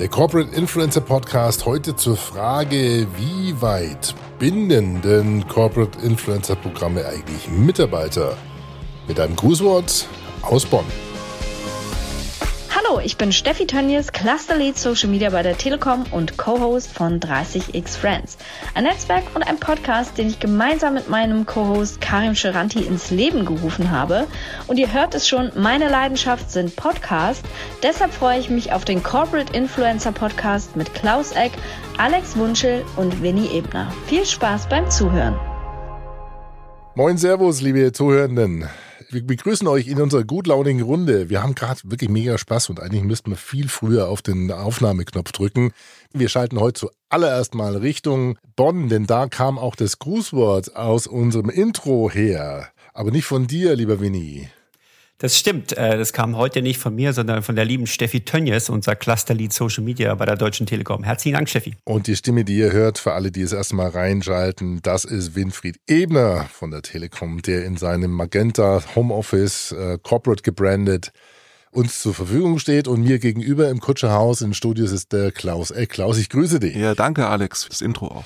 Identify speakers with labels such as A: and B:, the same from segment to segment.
A: Der Corporate Influencer Podcast heute zur Frage, wie weit binden denn Corporate Influencer Programme eigentlich Mitarbeiter? Mit einem Grußwort aus Bonn.
B: Hallo, ich bin Steffi Tönnies, Cluster Lead Social Media bei der Telekom und Co-Host von 30x Friends. Ein Netzwerk und ein Podcast, den ich gemeinsam mit meinem Co-Host Karim Scheranti ins Leben gerufen habe. Und ihr hört es schon, meine Leidenschaft sind Podcasts. Deshalb freue ich mich auf den Corporate Influencer Podcast mit Klaus Eck, Alex Wunschel und Winnie Ebner. Viel Spaß beim Zuhören.
A: Moin Servus, liebe Zuhörenden wir begrüßen euch in unserer gutlaunigen Runde. Wir haben gerade wirklich mega Spaß und eigentlich müssten wir viel früher auf den Aufnahmeknopf drücken. Wir schalten heute zuallererst mal Richtung Bonn, denn da kam auch das Grußwort aus unserem Intro her. Aber nicht von dir, lieber Winnie.
C: Das stimmt. Äh, das kam heute nicht von mir, sondern von der lieben Steffi Tönjes, unser Cluster-Lead Social Media bei der Deutschen Telekom. Herzlichen Dank, Steffi.
A: Und die Stimme, die ihr hört, für alle, die es erstmal reinschalten, das ist Winfried Ebner von der Telekom, der in seinem Magenta Homeoffice äh, Corporate gebrandet uns zur Verfügung steht und mir gegenüber im Kutscherhaus in Studios ist der Klaus. Ey, Klaus, ich grüße dich.
D: Ja, danke, Alex, das Intro auch.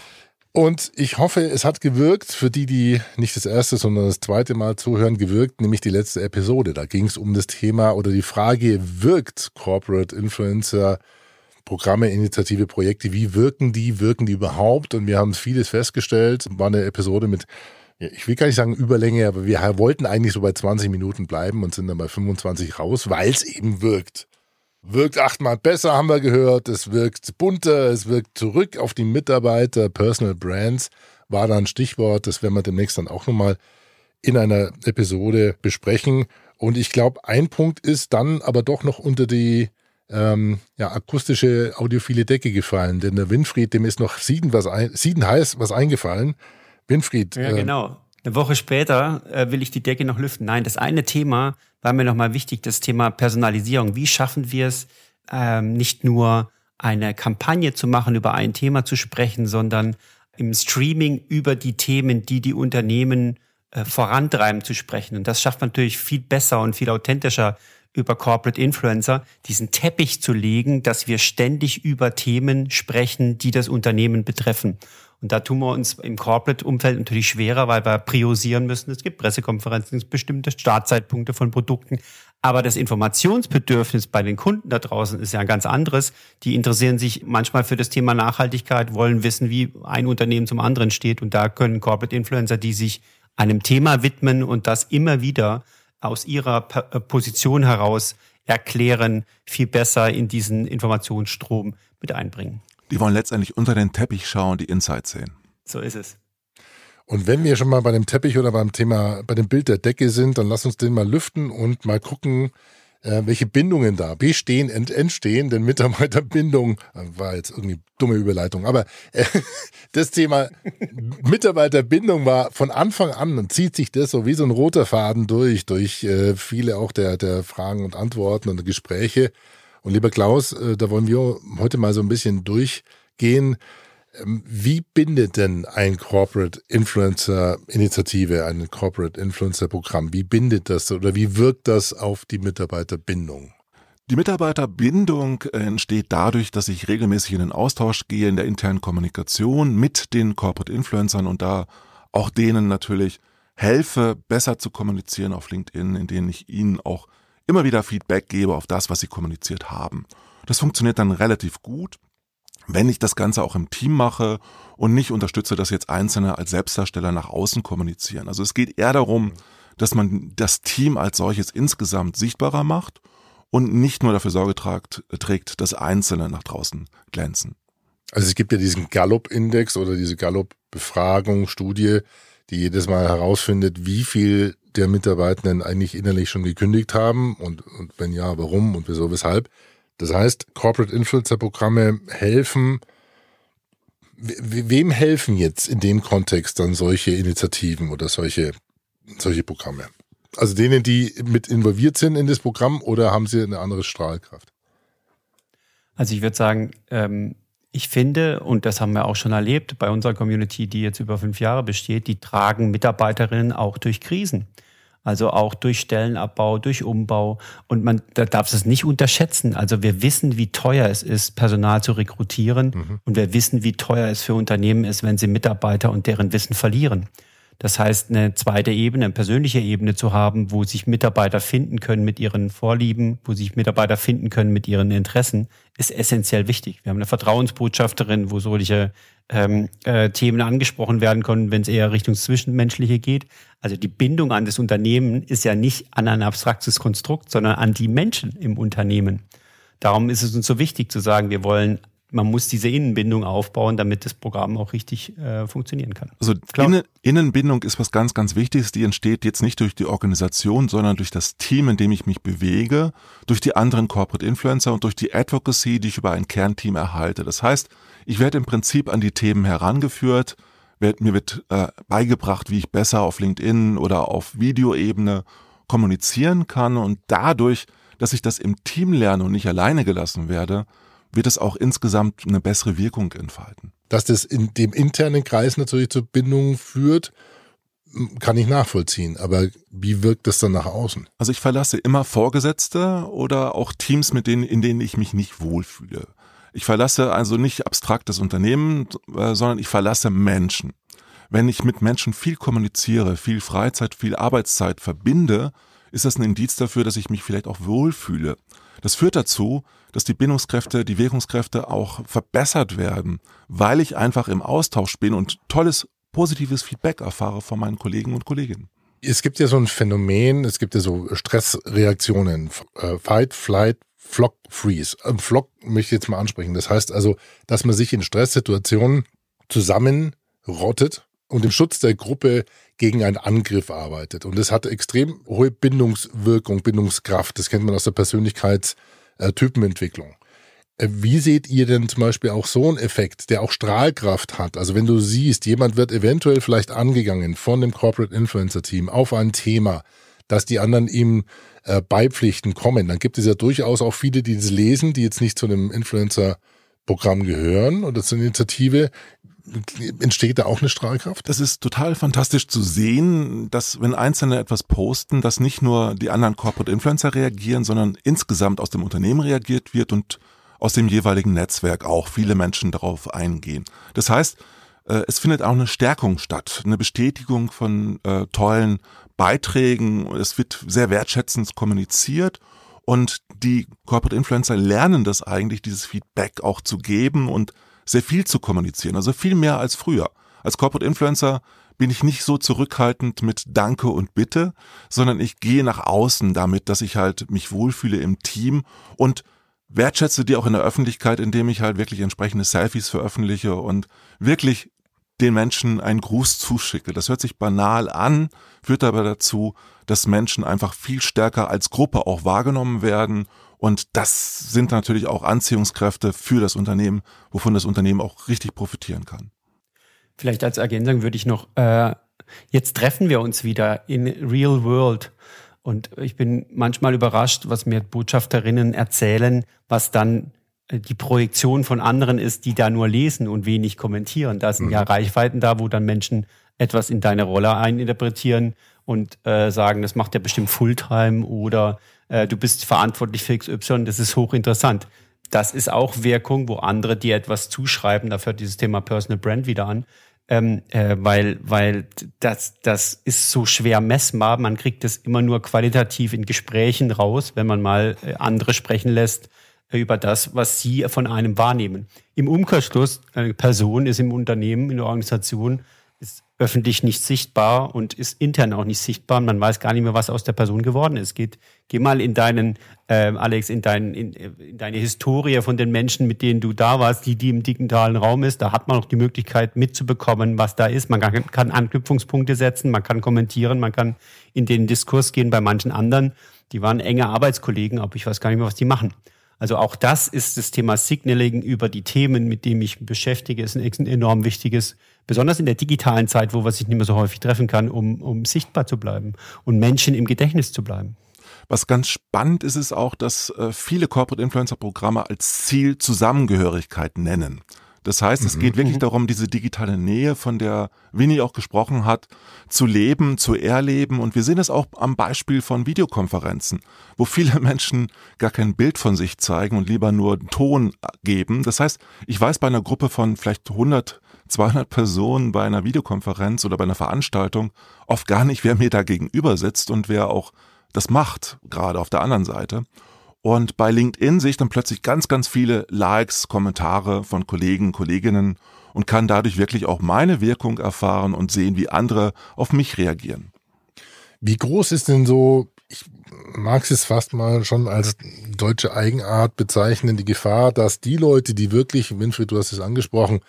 A: Und ich hoffe, es hat gewirkt für die, die nicht das erste, sondern das zweite Mal zuhören, gewirkt, nämlich die letzte Episode. Da ging es um das Thema oder die Frage, wirkt Corporate Influencer Programme, Initiative, Projekte, wie wirken die, wirken die überhaupt? Und wir haben vieles festgestellt. War eine Episode mit, ich will gar nicht sagen Überlänge, aber wir wollten eigentlich so bei 20 Minuten bleiben und sind dann bei 25 raus, weil es eben wirkt wirkt achtmal besser, haben wir gehört. Es wirkt bunter, es wirkt zurück auf die Mitarbeiter. Personal Brands war da ein Stichwort. Das werden wir demnächst dann auch nochmal in einer Episode besprechen. Und ich glaube, ein Punkt ist dann aber doch noch unter die ähm, ja, akustische audiophile Decke gefallen. Denn der Winfried, dem ist noch sieden, was ein, sieden heiß was eingefallen. Winfried.
C: Ja, äh, genau. Eine Woche später äh, will ich die Decke noch lüften. Nein, das eine Thema war mir nochmal wichtig, das Thema Personalisierung. Wie schaffen wir es, ähm, nicht nur eine Kampagne zu machen, über ein Thema zu sprechen, sondern im Streaming über die Themen, die die Unternehmen äh, vorantreiben, zu sprechen. Und das schafft man natürlich viel besser und viel authentischer über Corporate Influencer, diesen Teppich zu legen, dass wir ständig über Themen sprechen, die das Unternehmen betreffen. Und da tun wir uns im Corporate-Umfeld natürlich schwerer, weil wir priorisieren müssen. Es gibt Pressekonferenzen, es gibt bestimmte Startzeitpunkte von Produkten. Aber das Informationsbedürfnis bei den Kunden da draußen ist ja ein ganz anderes. Die interessieren sich manchmal für das Thema Nachhaltigkeit, wollen wissen, wie ein Unternehmen zum anderen steht. Und da können Corporate Influencer, die sich einem Thema widmen und das immer wieder aus ihrer äh, Position heraus erklären, viel besser in diesen Informationsstrom mit einbringen.
D: Die wollen letztendlich unter den Teppich schauen, die Insights sehen.
C: So ist es.
A: Und wenn wir schon mal bei dem Teppich oder beim Thema, bei dem Bild der Decke sind, dann lass uns den mal lüften und mal gucken, äh, welche Bindungen da bestehen, ent, entstehen, denn Mitarbeiterbindung äh, war jetzt irgendwie dumme Überleitung, aber äh, das Thema Mitarbeiterbindung war von Anfang an und zieht sich das so wie so ein roter Faden durch, durch äh, viele auch der, der Fragen und Antworten und Gespräche. Und lieber Klaus, äh, da wollen wir heute mal so ein bisschen durchgehen. Ähm, wie bindet denn ein Corporate Influencer Initiative, ein Corporate Influencer Programm, wie bindet das oder wie wirkt das auf die Mitarbeiterbindung?
D: Die Mitarbeiterbindung entsteht dadurch, dass ich regelmäßig in den Austausch gehe in der internen Kommunikation mit den Corporate Influencern und da auch denen natürlich helfe, besser zu kommunizieren auf LinkedIn, in denen ich ihnen auch immer wieder Feedback gebe auf das, was sie kommuniziert haben. Das funktioniert dann relativ gut wenn ich das Ganze auch im Team mache und nicht unterstütze, dass jetzt Einzelne als Selbstdarsteller nach außen kommunizieren. Also es geht eher darum, dass man das Team als solches insgesamt sichtbarer macht und nicht nur dafür Sorge tragt, trägt, dass Einzelne nach draußen glänzen.
A: Also es gibt ja diesen Gallup-Index oder diese Gallup-Befragung, Studie, die jedes Mal herausfindet, wie viel der Mitarbeitenden eigentlich innerlich schon gekündigt haben und, und wenn ja, warum und wieso, weshalb. Das heißt, Corporate Influencer Programme helfen, wem helfen jetzt in dem Kontext dann solche Initiativen oder solche, solche Programme? Also denen, die mit involviert sind in das Programm oder haben sie eine andere Strahlkraft?
C: Also ich würde sagen, ähm, ich finde, und das haben wir auch schon erlebt bei unserer Community, die jetzt über fünf Jahre besteht, die tragen Mitarbeiterinnen auch durch Krisen. Also auch durch Stellenabbau, durch Umbau. Und man da darf es nicht unterschätzen. Also wir wissen, wie teuer es ist, Personal zu rekrutieren. Mhm. Und wir wissen, wie teuer es für Unternehmen ist, wenn sie Mitarbeiter und deren Wissen verlieren. Das heißt, eine zweite Ebene, eine persönliche Ebene zu haben, wo sich Mitarbeiter finden können mit ihren Vorlieben, wo sich Mitarbeiter finden können mit ihren Interessen, ist essentiell wichtig. Wir haben eine Vertrauensbotschafterin, wo solche ähm, äh, Themen angesprochen werden können, wenn es eher Richtung Zwischenmenschliche geht. Also die Bindung an das Unternehmen ist ja nicht an ein abstraktes Konstrukt, sondern an die Menschen im Unternehmen. Darum ist es uns so wichtig zu sagen, wir wollen man muss diese Innenbindung aufbauen, damit das Programm auch richtig äh, funktionieren kann.
D: Also Innen, Innenbindung ist was ganz, ganz Wichtiges. Die entsteht jetzt nicht durch die Organisation, sondern durch das Team, in dem ich mich bewege, durch die anderen Corporate Influencer und durch die Advocacy, die ich über ein Kernteam erhalte. Das heißt, ich werde im Prinzip an die Themen herangeführt, werd, mir wird äh, beigebracht, wie ich besser auf LinkedIn oder auf Videoebene kommunizieren kann und dadurch, dass ich das im Team lerne und nicht alleine gelassen werde, wird es auch insgesamt eine bessere Wirkung entfalten.
A: Dass das in dem internen Kreis natürlich zur Bindung führt, kann ich nachvollziehen. Aber wie wirkt das dann nach außen?
D: Also ich verlasse immer Vorgesetzte oder auch Teams, mit denen, in denen ich mich nicht wohlfühle. Ich verlasse also nicht abstraktes Unternehmen, äh, sondern ich verlasse Menschen. Wenn ich mit Menschen viel kommuniziere, viel Freizeit, viel Arbeitszeit verbinde, ist das ein Indiz dafür, dass ich mich vielleicht auch wohlfühle. Das führt dazu, dass die Bindungskräfte, die Wirkungskräfte auch verbessert werden, weil ich einfach im Austausch bin und tolles, positives Feedback erfahre von meinen Kollegen und Kolleginnen.
A: Es gibt ja so ein Phänomen, es gibt ja so Stressreaktionen, äh, Fight, Flight, Flock, Freeze. Ein Flock möchte ich jetzt mal ansprechen. Das heißt also, dass man sich in Stresssituationen zusammenrottet und im Schutz der Gruppe gegen einen Angriff arbeitet. Und das hat extrem hohe Bindungswirkung, Bindungskraft. Das kennt man aus der Persönlichkeitstypenentwicklung. Äh, wie seht ihr denn zum Beispiel auch so einen Effekt, der auch Strahlkraft hat? Also wenn du siehst, jemand wird eventuell vielleicht angegangen von dem Corporate Influencer Team auf ein Thema, dass die anderen ihm äh, beipflichten kommen, dann gibt es ja durchaus auch viele, die das lesen, die jetzt nicht zu einem Influencer-Programm gehören oder zur Initiative. Entsteht da auch eine Strahlkraft?
D: Das ist total fantastisch zu sehen, dass wenn Einzelne etwas posten, dass nicht nur die anderen Corporate Influencer reagieren, sondern insgesamt aus dem Unternehmen reagiert wird und aus dem jeweiligen Netzwerk auch viele Menschen darauf eingehen. Das heißt, äh, es findet auch eine Stärkung statt, eine Bestätigung von äh, tollen Beiträgen. Es wird sehr wertschätzend kommuniziert und die Corporate Influencer lernen das eigentlich, dieses Feedback auch zu geben und sehr viel zu kommunizieren, also viel mehr als früher. Als Corporate Influencer bin ich nicht so zurückhaltend mit Danke und Bitte, sondern ich gehe nach außen damit, dass ich halt mich wohlfühle im Team und wertschätze die auch in der Öffentlichkeit, indem ich halt wirklich entsprechende Selfies veröffentliche und wirklich den Menschen einen Gruß zuschicke. Das hört sich banal an, führt aber dazu, dass Menschen einfach viel stärker als Gruppe auch wahrgenommen werden. Und das sind natürlich auch Anziehungskräfte für das Unternehmen, wovon das Unternehmen auch richtig profitieren kann.
C: Vielleicht als Ergänzung würde ich noch, äh, jetzt treffen wir uns wieder in Real World. Und ich bin manchmal überrascht, was mir Botschafterinnen erzählen, was dann äh, die Projektion von anderen ist, die da nur lesen und wenig kommentieren. Da sind mhm. ja Reichweiten da, wo dann Menschen etwas in deine Rolle eininterpretieren und äh, sagen, das macht ja bestimmt Fulltime oder äh, du bist verantwortlich für XY, das ist hochinteressant. Das ist auch Wirkung, wo andere dir etwas zuschreiben, dafür hat dieses Thema Personal Brand wieder an, ähm, äh, weil, weil das, das ist so schwer messbar. Man kriegt das immer nur qualitativ in Gesprächen raus, wenn man mal äh, andere sprechen lässt über das, was sie von einem wahrnehmen. Im Umkehrschluss, eine Person ist im Unternehmen, in der Organisation, öffentlich nicht sichtbar und ist intern auch nicht sichtbar. Man weiß gar nicht mehr, was aus der Person geworden ist. Geht, geh mal in deinen, äh, Alex, in, dein, in, in deine Historie von den Menschen, mit denen du da warst, die, die im digitalen Raum ist. Da hat man auch die Möglichkeit mitzubekommen, was da ist. Man kann, kann Anknüpfungspunkte setzen, man kann kommentieren, man kann in den Diskurs gehen bei manchen anderen. Die waren enge Arbeitskollegen, aber ich weiß gar nicht mehr, was die machen. Also auch das ist das Thema Signaling über die Themen, mit denen ich mich beschäftige, ist ein enorm wichtiges, besonders in der digitalen Zeit, wo man sich nicht mehr so häufig treffen kann, um, um sichtbar zu bleiben und Menschen im Gedächtnis zu bleiben.
D: Was ganz spannend ist, ist auch, dass äh, viele Corporate Influencer Programme als Ziel Zusammengehörigkeit nennen. Das heißt, es geht wirklich darum, diese digitale Nähe, von der Winnie auch gesprochen hat, zu leben, zu erleben. Und wir sehen es auch am Beispiel von Videokonferenzen, wo viele Menschen gar kein Bild von sich zeigen und lieber nur Ton geben. Das heißt, ich weiß bei einer Gruppe von vielleicht 100 200 Personen bei einer Videokonferenz oder bei einer Veranstaltung oft gar nicht, wer mir da gegenüber sitzt und wer auch das macht, gerade auf der anderen Seite. Und bei LinkedIn sehe ich dann plötzlich ganz, ganz viele Likes, Kommentare von Kollegen, Kolleginnen und kann dadurch wirklich auch meine Wirkung erfahren und sehen, wie andere auf mich reagieren.
A: Wie groß ist denn so, ich mag es fast mal schon als deutsche Eigenart bezeichnen, die Gefahr, dass die Leute, die wirklich, Winfried, du hast es angesprochen,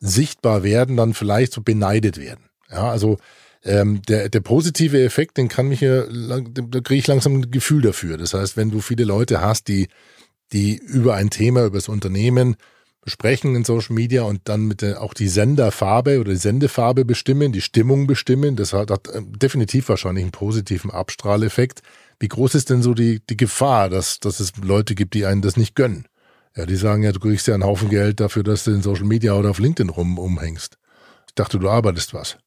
A: sichtbar werden, dann vielleicht so beneidet werden. Ja, also ähm, der, der positive Effekt, den kann mich ja, da kriege ich langsam ein Gefühl dafür. Das heißt, wenn du viele Leute hast, die, die über ein Thema, über das Unternehmen besprechen in Social Media und dann mit der, auch die Senderfarbe oder die Sendefarbe bestimmen, die Stimmung bestimmen, das hat, hat äh, definitiv wahrscheinlich einen positiven Abstrahleffekt. Wie groß ist denn so die, die Gefahr, dass, dass es Leute gibt, die einen das nicht gönnen? Ja, die sagen ja, du kriegst ja einen Haufen Geld dafür, dass du in Social Media oder auf LinkedIn rum umhängst. Ich dachte, du arbeitest was.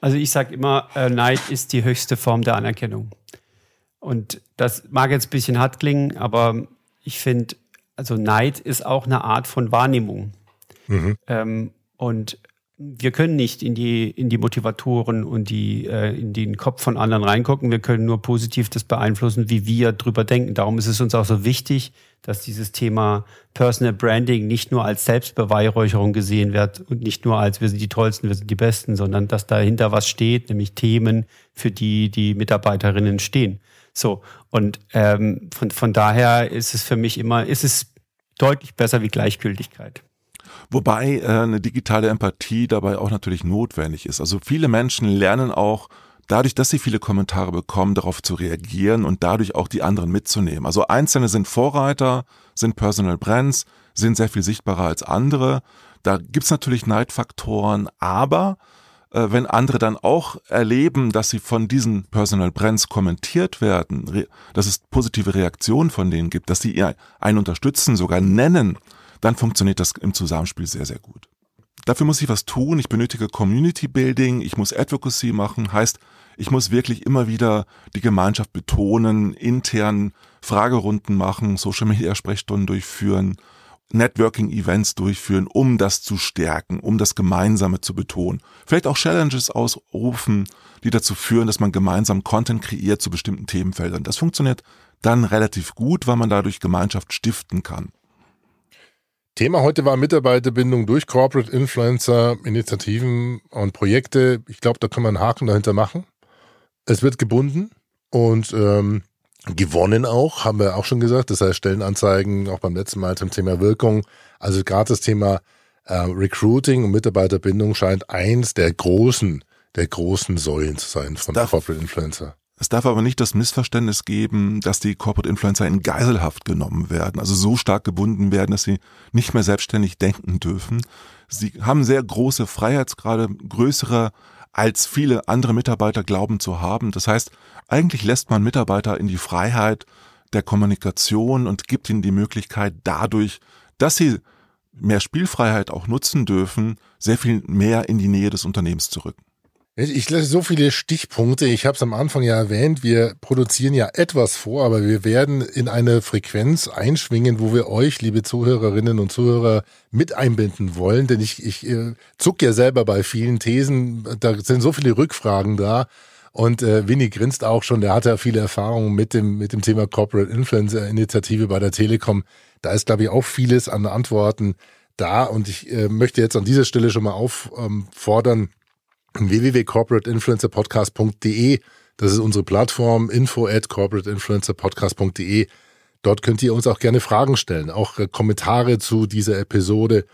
C: Also ich sage immer, äh, Neid ist die höchste Form der Anerkennung. Und das mag jetzt ein bisschen hart klingen, aber ich finde, also Neid ist auch eine Art von Wahrnehmung. Mhm. Ähm, und wir können nicht in die, in die Motivatoren und die, äh, in den Kopf von anderen reingucken. Wir können nur positiv das beeinflussen, wie wir drüber denken. Darum ist es uns auch so wichtig, dass dieses Thema Personal Branding nicht nur als Selbstbeweihräucherung gesehen wird und nicht nur als wir sind die Tollsten, wir sind die Besten, sondern dass dahinter was steht, nämlich Themen, für die die Mitarbeiterinnen stehen. So, und ähm, von, von daher ist es für mich immer, ist es deutlich besser wie Gleichgültigkeit.
D: Wobei äh, eine digitale Empathie dabei auch natürlich notwendig ist. Also viele Menschen lernen auch dadurch, dass sie viele Kommentare bekommen, darauf zu reagieren und dadurch auch die anderen mitzunehmen. Also Einzelne sind Vorreiter, sind Personal Brands, sind sehr viel sichtbarer als andere. Da gibt's natürlich Neidfaktoren, aber äh, wenn andere dann auch erleben, dass sie von diesen Personal Brands kommentiert werden, dass es positive Reaktionen von denen gibt, dass sie einen unterstützen, sogar nennen, dann funktioniert das im Zusammenspiel sehr, sehr gut. Dafür muss ich was tun. Ich benötige Community Building, ich muss Advocacy machen, heißt, ich muss wirklich immer wieder die Gemeinschaft betonen, intern Fragerunden machen, Social Media Sprechstunden durchführen, Networking Events durchführen, um das zu stärken, um das Gemeinsame zu betonen. Vielleicht auch Challenges ausrufen, die dazu führen, dass man gemeinsam Content kreiert zu bestimmten Themenfeldern. Das funktioniert dann relativ gut, weil man dadurch Gemeinschaft stiften kann.
A: Thema heute war Mitarbeiterbindung durch Corporate Influencer, Initiativen und Projekte. Ich glaube, da kann man einen Haken dahinter machen. Es wird gebunden und ähm, gewonnen auch, haben wir auch schon gesagt. Das heißt, Stellenanzeigen auch beim letzten Mal zum Thema Wirkung. Also gerade das Thema äh, Recruiting und Mitarbeiterbindung scheint eins der großen, der großen Säulen zu sein von Darf Corporate Influencer.
D: Es darf aber nicht das Missverständnis geben, dass die Corporate Influencer in Geiselhaft genommen werden, also so stark gebunden werden, dass sie nicht mehr selbstständig denken dürfen. Sie haben sehr große Freiheitsgrade, größere als viele andere Mitarbeiter glauben zu haben. Das heißt, eigentlich lässt man Mitarbeiter in die Freiheit der Kommunikation und gibt ihnen die Möglichkeit dadurch, dass sie mehr Spielfreiheit auch nutzen dürfen, sehr viel mehr in die Nähe des Unternehmens zu rücken.
A: Ich lasse so viele Stichpunkte. Ich habe es am Anfang ja erwähnt. Wir produzieren ja etwas vor, aber wir werden in eine Frequenz einschwingen, wo wir euch, liebe Zuhörerinnen und Zuhörer, mit einbinden wollen. Denn ich, ich äh, zuck ja selber bei vielen Thesen. Da sind so viele Rückfragen da. Und äh, Winnie grinst auch schon. Der hat ja viele Erfahrungen mit dem, mit dem Thema Corporate Influencer Initiative bei der Telekom. Da ist, glaube ich, auch vieles an Antworten da. Und ich äh, möchte jetzt an dieser Stelle schon mal auffordern, ähm, www.corporateinfluencerpodcast.de. Das ist unsere Plattform info at corporateinfluencerpodcast.de. Dort könnt ihr uns auch gerne Fragen stellen, auch äh, Kommentare zu dieser Episode.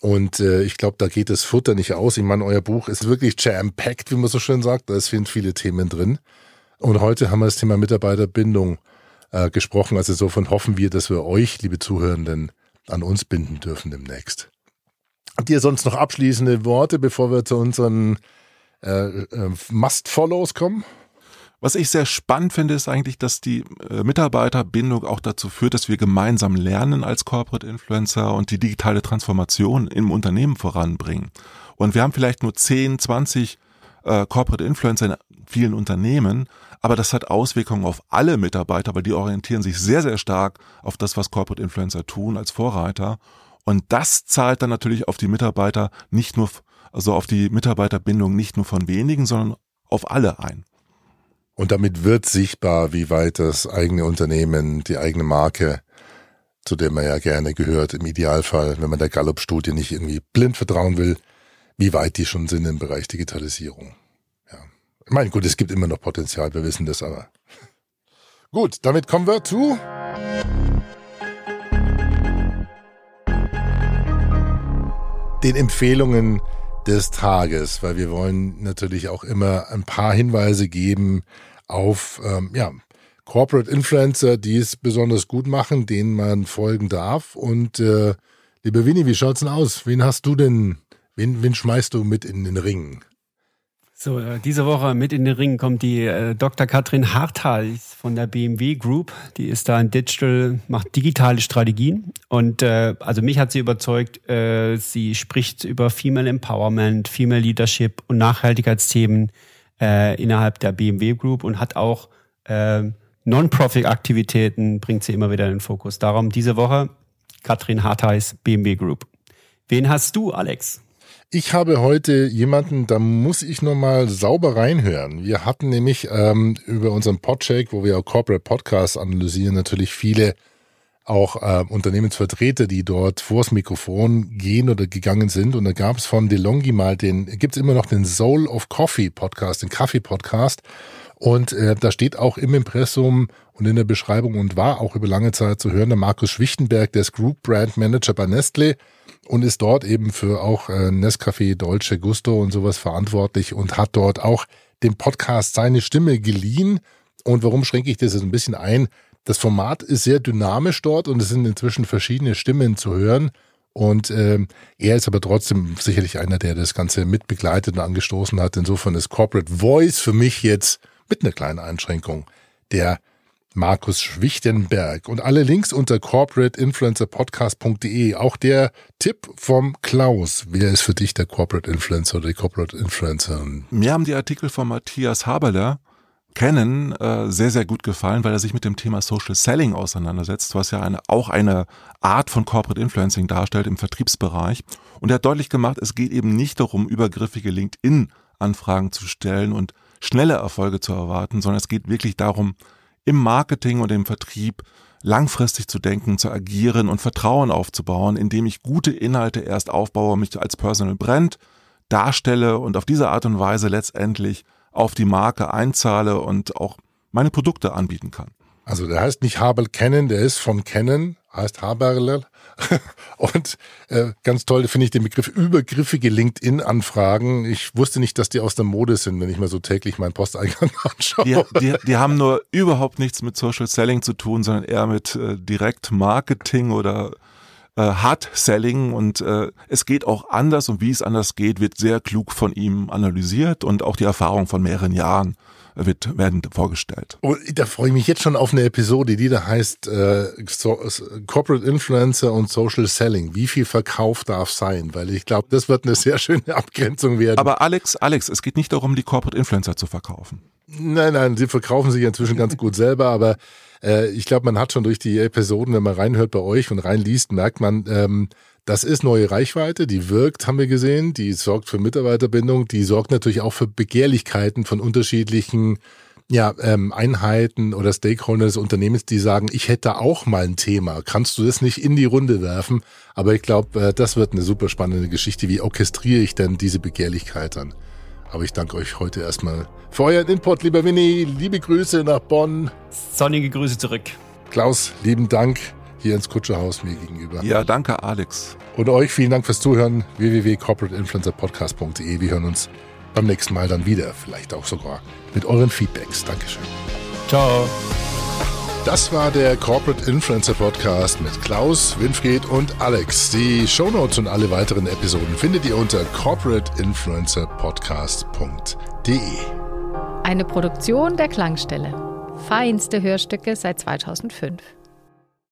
A: Und äh, ich glaube, da geht das Futter nicht aus. Ich meine, euer Buch ist wirklich jam-packed, wie man so schön sagt. Da sind viele Themen drin. Und heute haben wir das Thema Mitarbeiterbindung äh, gesprochen. Also insofern hoffen wir, dass wir euch, liebe Zuhörenden, an uns binden dürfen demnächst. Habt ihr sonst noch abschließende Worte, bevor wir zu unseren äh, äh, Must-Follows kommen?
D: Was ich sehr spannend finde, ist eigentlich, dass die äh, Mitarbeiterbindung auch dazu führt, dass wir gemeinsam lernen als Corporate Influencer und die digitale Transformation im Unternehmen voranbringen. Und wir haben vielleicht nur 10, 20 äh, Corporate Influencer in vielen Unternehmen, aber das hat Auswirkungen auf alle Mitarbeiter, weil die orientieren sich sehr, sehr stark auf das, was Corporate Influencer tun als Vorreiter. Und das zahlt dann natürlich auf die Mitarbeiter nicht nur, also auf die Mitarbeiterbindung nicht nur von wenigen, sondern auf alle ein.
A: Und damit wird sichtbar, wie weit das eigene Unternehmen, die eigene Marke, zu der man ja gerne gehört, im Idealfall, wenn man der Gallup-Studie nicht irgendwie blind vertrauen will, wie weit die schon sind im Bereich Digitalisierung. Ja. Ich meine, gut, es gibt immer noch Potenzial, wir wissen das aber. Gut, damit kommen wir zu den Empfehlungen des Tages, weil wir wollen natürlich auch immer ein paar Hinweise geben auf ähm, ja, Corporate Influencer, die es besonders gut machen, denen man folgen darf. Und äh, liebe Winnie, wie schaut's denn aus? Wen hast du denn, wen, wen schmeißt du mit in den Ring?
C: So, äh, diese Woche mit in den Ring kommt die äh, Dr. Katrin Harthals von der BMW Group. Die ist da in Digital, macht digitale Strategien. Und äh, also mich hat sie überzeugt, äh, sie spricht über Female Empowerment, Female Leadership und Nachhaltigkeitsthemen äh, innerhalb der BMW Group und hat auch äh, Non-Profit-Aktivitäten, bringt sie immer wieder in den Fokus. Darum diese Woche Katrin Harthals, BMW Group. Wen hast du, Alex?
A: Ich habe heute jemanden, da muss ich nochmal sauber reinhören. Wir hatten nämlich ähm, über unseren Podshake, wo wir auch Corporate Podcasts analysieren, natürlich viele auch äh, Unternehmensvertreter, die dort vors Mikrofon gehen oder gegangen sind. Und da gab es von DeLonghi mal den, gibt es immer noch den Soul of Coffee Podcast, den Kaffee Podcast. Und äh, da steht auch im Impressum und in der Beschreibung und war auch über lange Zeit zu hören der Markus Schwichtenberg, der ist Group Brand Manager bei Nestle und ist dort eben für auch äh, Nescafé Dolce Gusto und sowas verantwortlich und hat dort auch dem Podcast seine Stimme geliehen. Und warum schränke ich das jetzt ein bisschen ein? Das Format ist sehr dynamisch dort und es sind inzwischen verschiedene Stimmen zu hören. Und ähm, er ist aber trotzdem sicherlich einer, der das Ganze mitbegleitet und angestoßen hat. Insofern ist Corporate Voice für mich jetzt mit einer kleinen Einschränkung der Markus Schwichtenberg und alle Links unter corporateinfluencerpodcast.de. Auch der Tipp vom Klaus. Wer ist für dich der Corporate Influencer oder die Corporate Influencer?
D: Mir haben die Artikel von Matthias Haberler kennen äh, sehr, sehr gut gefallen, weil er sich mit dem Thema Social Selling auseinandersetzt, was ja eine, auch eine Art von Corporate Influencing darstellt im Vertriebsbereich. Und er hat deutlich gemacht, es geht eben nicht darum, übergriffige LinkedIn-Anfragen zu stellen und schnelle Erfolge zu erwarten, sondern es geht wirklich darum, im Marketing und im Vertrieb langfristig zu denken, zu agieren und Vertrauen aufzubauen, indem ich gute Inhalte erst aufbaue, mich als Personal Brand darstelle und auf diese Art und Weise letztendlich auf die Marke einzahle und auch meine Produkte anbieten kann.
A: Also der heißt nicht Habel Canon, der ist von Canon, heißt Haberler. Und äh, ganz toll finde ich den Begriff übergriffige LinkedIn-Anfragen. Ich wusste nicht, dass die aus der Mode sind, wenn ich mir so täglich meinen Posteingang anschaue.
D: Die, die, die haben nur überhaupt nichts mit Social Selling zu tun, sondern eher mit äh, Direktmarketing oder äh, Hard Selling und äh, es geht auch anders und wie es anders geht, wird sehr klug von ihm analysiert und auch die Erfahrung von mehreren Jahren wird, werden vorgestellt.
A: Oh, da freue ich mich jetzt schon auf eine Episode, die da heißt äh, so, Corporate Influencer und Social Selling. Wie viel Verkauf darf sein? Weil ich glaube, das wird eine sehr schöne Abgrenzung werden.
D: Aber Alex, Alex, es geht nicht darum, die Corporate Influencer zu verkaufen.
A: Nein, nein, sie verkaufen sich inzwischen ganz gut selber, aber äh, ich glaube, man hat schon durch die Episoden, wenn man reinhört bei euch und reinliest, merkt man, ähm, das ist neue Reichweite, die wirkt, haben wir gesehen, die sorgt für Mitarbeiterbindung, die sorgt natürlich auch für Begehrlichkeiten von unterschiedlichen ja, ähm, Einheiten oder Stakeholder des Unternehmens, die sagen, ich hätte auch mal ein Thema. Kannst du das nicht in die Runde werfen? Aber ich glaube, äh, das wird eine super spannende Geschichte. Wie orchestriere ich denn diese Begehrlichkeit dann? Aber ich danke euch heute erstmal für euren Input, lieber Winnie. Liebe Grüße nach Bonn.
C: Sonnige Grüße zurück.
A: Klaus, lieben Dank hier ins Kutscherhaus mir gegenüber.
D: Ja, danke, Alex.
A: Und euch vielen Dank fürs Zuhören. www.corporateinfluencerpodcast.de. Wir hören uns beim nächsten Mal dann wieder. Vielleicht auch sogar mit euren Feedbacks. Dankeschön.
C: Ciao.
A: Das war der Corporate Influencer Podcast mit Klaus, Winfried und Alex. Die Shownotes und alle weiteren Episoden findet ihr unter corporateinfluencerpodcast.de.
E: Eine Produktion der Klangstelle. Feinste Hörstücke seit 2005.